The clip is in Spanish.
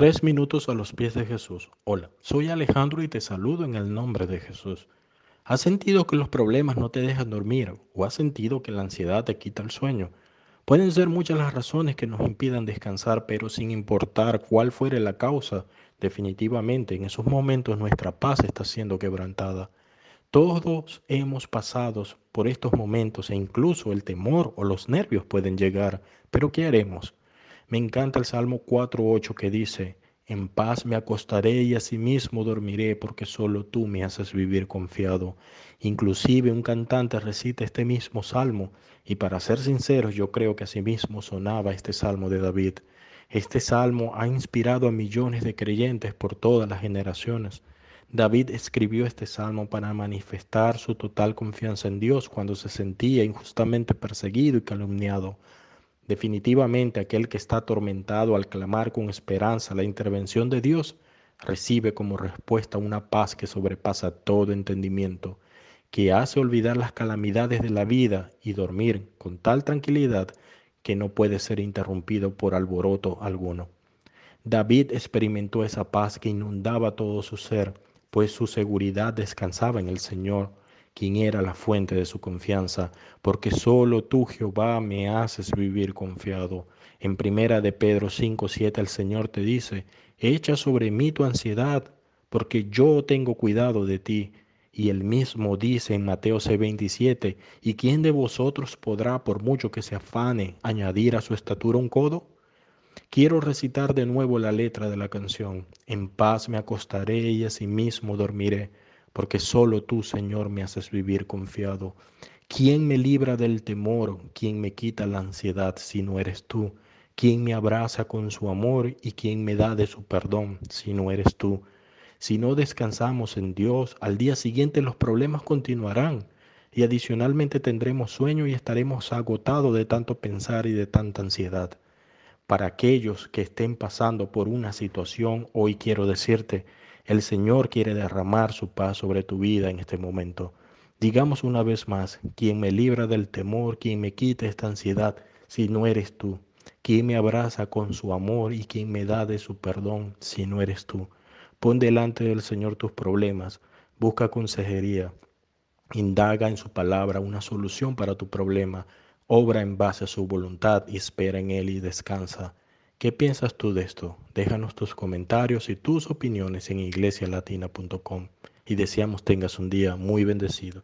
Tres minutos a los pies de Jesús. Hola, soy Alejandro y te saludo en el nombre de Jesús. ¿Has sentido que los problemas no te dejan dormir o has sentido que la ansiedad te quita el sueño? Pueden ser muchas las razones que nos impidan descansar, pero sin importar cuál fuere la causa, definitivamente en esos momentos nuestra paz está siendo quebrantada. Todos hemos pasado por estos momentos e incluso el temor o los nervios pueden llegar, pero ¿qué haremos? Me encanta el Salmo 4.8 que dice, en paz me acostaré y asimismo dormiré porque solo tú me haces vivir confiado. Inclusive un cantante recita este mismo salmo y para ser sinceros yo creo que asimismo sonaba este salmo de David. Este salmo ha inspirado a millones de creyentes por todas las generaciones. David escribió este salmo para manifestar su total confianza en Dios cuando se sentía injustamente perseguido y calumniado. Definitivamente aquel que está atormentado al clamar con esperanza la intervención de Dios, recibe como respuesta una paz que sobrepasa todo entendimiento, que hace olvidar las calamidades de la vida y dormir con tal tranquilidad que no puede ser interrumpido por alboroto alguno. David experimentó esa paz que inundaba todo su ser, pues su seguridad descansaba en el Señor quien era la fuente de su confianza, porque solo tú, Jehová, me haces vivir confiado. En primera de Pedro 5, 7 el Señor te dice, echa sobre mí tu ansiedad, porque yo tengo cuidado de ti. Y él mismo dice en Mateo 6:27, ¿y quién de vosotros podrá, por mucho que se afane, añadir a su estatura un codo? Quiero recitar de nuevo la letra de la canción. En paz me acostaré y asimismo dormiré porque solo tú, Señor, me haces vivir confiado. ¿Quién me libra del temor? ¿Quién me quita la ansiedad si no eres tú? ¿Quién me abraza con su amor y quién me da de su perdón si no eres tú? Si no descansamos en Dios, al día siguiente los problemas continuarán y adicionalmente tendremos sueño y estaremos agotados de tanto pensar y de tanta ansiedad. Para aquellos que estén pasando por una situación, hoy quiero decirte, el Señor quiere derramar su paz sobre tu vida en este momento. Digamos una vez más, quien me libra del temor, quien me quita esta ansiedad, si no eres tú. Quien me abraza con su amor y quien me da de su perdón, si no eres tú. Pon delante del Señor tus problemas, busca consejería, indaga en su palabra una solución para tu problema, obra en base a su voluntad y espera en Él y descansa. ¿Qué piensas tú de esto? Déjanos tus comentarios y tus opiniones en iglesialatina.com y deseamos tengas un día muy bendecido.